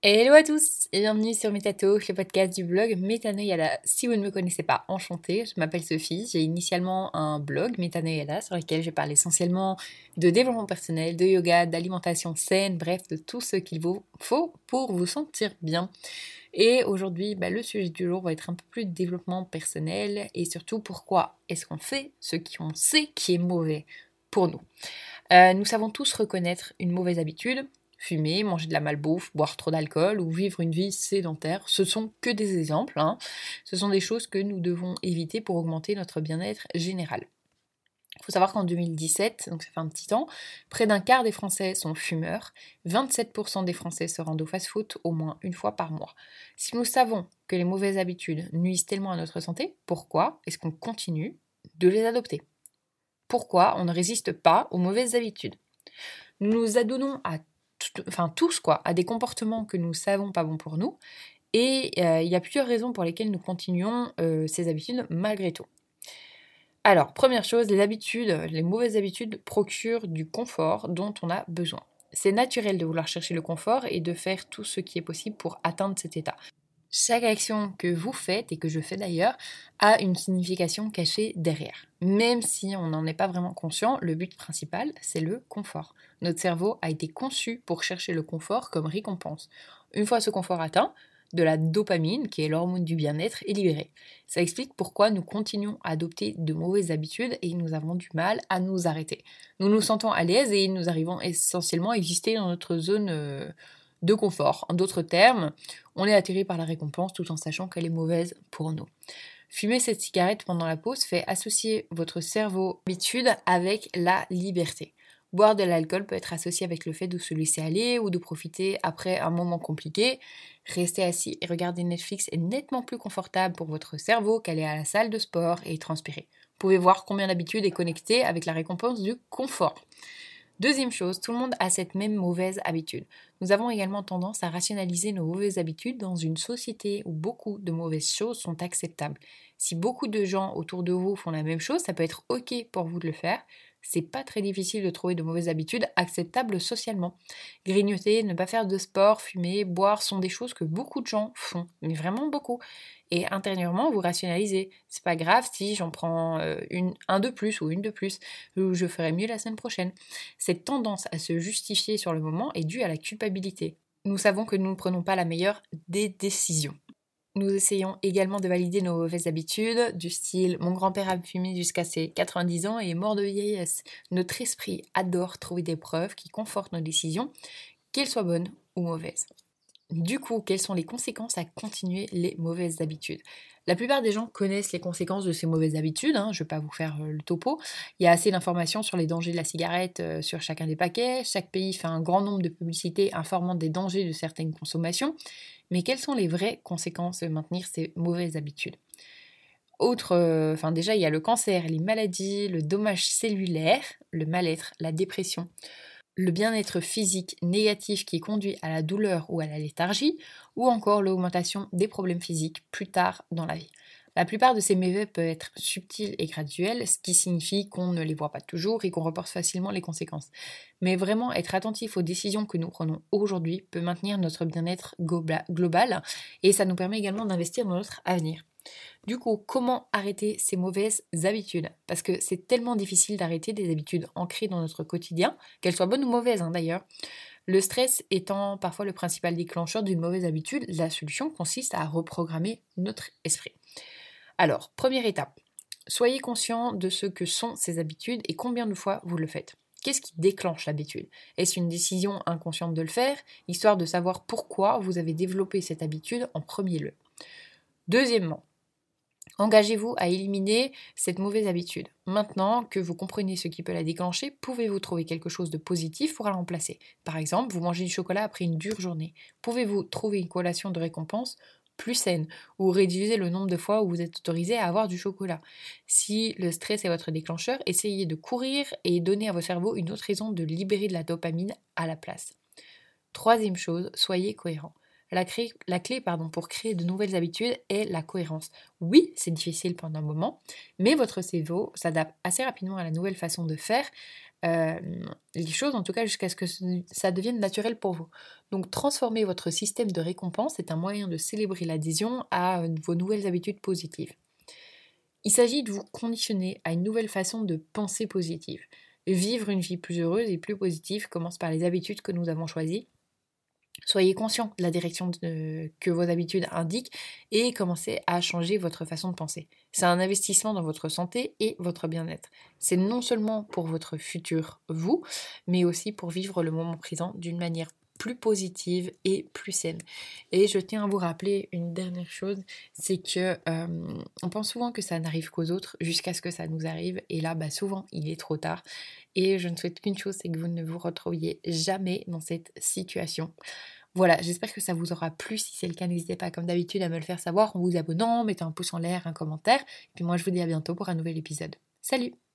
Hello à tous et bienvenue sur Metato, le podcast du blog Metanoyala. Si vous ne me connaissez pas, enchantée, je m'appelle Sophie. J'ai initialement un blog Metanoyala sur lequel je parle essentiellement de développement personnel, de yoga, d'alimentation saine, bref, de tout ce qu'il vous faut pour vous sentir bien. Et aujourd'hui, bah, le sujet du jour va être un peu plus de développement personnel et surtout pourquoi est-ce qu'on fait ce qu'on sait qui est mauvais pour nous? Euh, nous savons tous reconnaître une mauvaise habitude, fumer, manger de la malbouffe, boire trop d'alcool ou vivre une vie sédentaire. Ce sont que des exemples. Hein. Ce sont des choses que nous devons éviter pour augmenter notre bien-être général. Il faut savoir qu'en 2017, donc ça fait un petit temps, près d'un quart des Français sont fumeurs, 27% des Français se rendent au fast-food au moins une fois par mois. Si nous savons que les mauvaises habitudes nuisent tellement à notre santé, pourquoi est-ce qu'on continue de les adopter? Pourquoi on ne résiste pas aux mauvaises habitudes? Nous nous adonnons à enfin tous quoi, à des comportements que nous savons pas bons pour nous. Et euh, il y a plusieurs raisons pour lesquelles nous continuons euh, ces habitudes malgré tout. Alors, première chose, les habitudes, les mauvaises habitudes procurent du confort dont on a besoin. C'est naturel de vouloir chercher le confort et de faire tout ce qui est possible pour atteindre cet état. Chaque action que vous faites, et que je fais d'ailleurs, a une signification cachée derrière. Même si on n'en est pas vraiment conscient, le but principal, c'est le confort. Notre cerveau a été conçu pour chercher le confort comme récompense. Une fois ce confort atteint, de la dopamine, qui est l'hormone du bien-être, est libérée. Ça explique pourquoi nous continuons à adopter de mauvaises habitudes et nous avons du mal à nous arrêter. Nous nous sentons à l'aise et nous arrivons essentiellement à exister dans notre zone euh, de confort. En d'autres termes, on est attiré par la récompense tout en sachant qu'elle est mauvaise pour nous. Fumer cette cigarette pendant la pause fait associer votre cerveau habitude avec la liberté. Boire de l'alcool peut être associé avec le fait de se laisser aller ou de profiter après un moment compliqué. Rester assis et regarder Netflix est nettement plus confortable pour votre cerveau qu'aller à la salle de sport et transpirer. Vous pouvez voir combien d'habitude est connectée avec la récompense du confort. Deuxième chose, tout le monde a cette même mauvaise habitude. Nous avons également tendance à rationaliser nos mauvaises habitudes dans une société où beaucoup de mauvaises choses sont acceptables. Si beaucoup de gens autour de vous font la même chose, ça peut être ok pour vous de le faire. C'est pas très difficile de trouver de mauvaises habitudes acceptables socialement. Grignoter, ne pas faire de sport, fumer, boire sont des choses que beaucoup de gens font, mais vraiment beaucoup et intérieurement vous rationalisez. C'est pas grave si j'en prends euh, un de plus ou une de plus, ou je ferai mieux la semaine prochaine. Cette tendance à se justifier sur le moment est due à la culpabilité. Nous savons que nous ne prenons pas la meilleure des décisions. Nous essayons également de valider nos mauvaises habitudes, du style mon grand-père a fumé jusqu'à ses 90 ans et est mort de vieillesse. Notre esprit adore trouver des preuves qui confortent nos décisions, qu'elles soient bonnes ou mauvaises. Du coup, quelles sont les conséquences à continuer les mauvaises habitudes? La plupart des gens connaissent les conséquences de ces mauvaises habitudes, hein, je ne vais pas vous faire euh, le topo. Il y a assez d'informations sur les dangers de la cigarette euh, sur chacun des paquets. Chaque pays fait un grand nombre de publicités informant des dangers de certaines consommations. Mais quelles sont les vraies conséquences de maintenir ces mauvaises habitudes? Autre, euh, enfin déjà il y a le cancer, les maladies, le dommage cellulaire, le mal-être, la dépression le bien-être physique négatif qui conduit à la douleur ou à la léthargie, ou encore l'augmentation des problèmes physiques plus tard dans la vie. La plupart de ces méfaits peuvent être subtils et graduels, ce qui signifie qu'on ne les voit pas toujours et qu'on reporte facilement les conséquences. Mais vraiment être attentif aux décisions que nous prenons aujourd'hui peut maintenir notre bien-être global et ça nous permet également d'investir dans notre avenir. Du coup, comment arrêter ces mauvaises habitudes? Parce que c'est tellement difficile d'arrêter des habitudes ancrées dans notre quotidien, qu'elles soient bonnes ou mauvaises hein, d'ailleurs. Le stress étant parfois le principal déclencheur d'une mauvaise habitude, la solution consiste à reprogrammer notre esprit. Alors, première étape, soyez conscient de ce que sont ces habitudes et combien de fois vous le faites. Qu'est-ce qui déclenche l'habitude? Est-ce une décision inconsciente de le faire, histoire de savoir pourquoi vous avez développé cette habitude en premier lieu? Deuxièmement, Engagez-vous à éliminer cette mauvaise habitude. Maintenant que vous comprenez ce qui peut la déclencher, pouvez-vous trouver quelque chose de positif pour la remplacer? Par exemple, vous mangez du chocolat après une dure journée. Pouvez-vous trouver une collation de récompense plus saine ou réduisez le nombre de fois où vous êtes autorisé à avoir du chocolat? Si le stress est votre déclencheur, essayez de courir et donner à votre cerveau une autre raison de libérer de la dopamine à la place. Troisième chose, soyez cohérent. La, clé pardon, pour créer de nouvelles habitudes est la cohérence. Oui, c'est difficile pendant un moment, mais votre cerveau s'adapte assez rapidement à la nouvelle façon de faire euh, les choses, en tout cas jusqu'à ce que ça devienne naturel pour vous. Donc transformer votre système de récompense est un moyen de célébrer l'adhésion à vos nouvelles habitudes positives. Il s'agit de vous conditionner à une nouvelle façon de penser positive. Vivre une vie plus heureuse et plus positive commence par les habitudes que nous avons choisies Soyez conscient de la direction que vos habitudes indiquent et commencez à changer votre façon de penser. C'est un investissement dans votre santé et votre bien-être. C'est non seulement pour votre futur vous, mais aussi pour vivre le moment présent d'une manière plus positive et plus saine. Et je tiens à vous rappeler une dernière chose, c'est que euh, on pense souvent que ça n'arrive qu'aux autres jusqu'à ce que ça nous arrive, et là, bah, souvent, il est trop tard. Et je ne souhaite qu'une chose, c'est que vous ne vous retrouviez jamais dans cette situation. Voilà, j'espère que ça vous aura plu. Si c'est le cas, n'hésitez pas comme d'habitude à me le faire savoir en vous abonnant, mettez un pouce en l'air, un commentaire. Et puis moi je vous dis à bientôt pour un nouvel épisode. Salut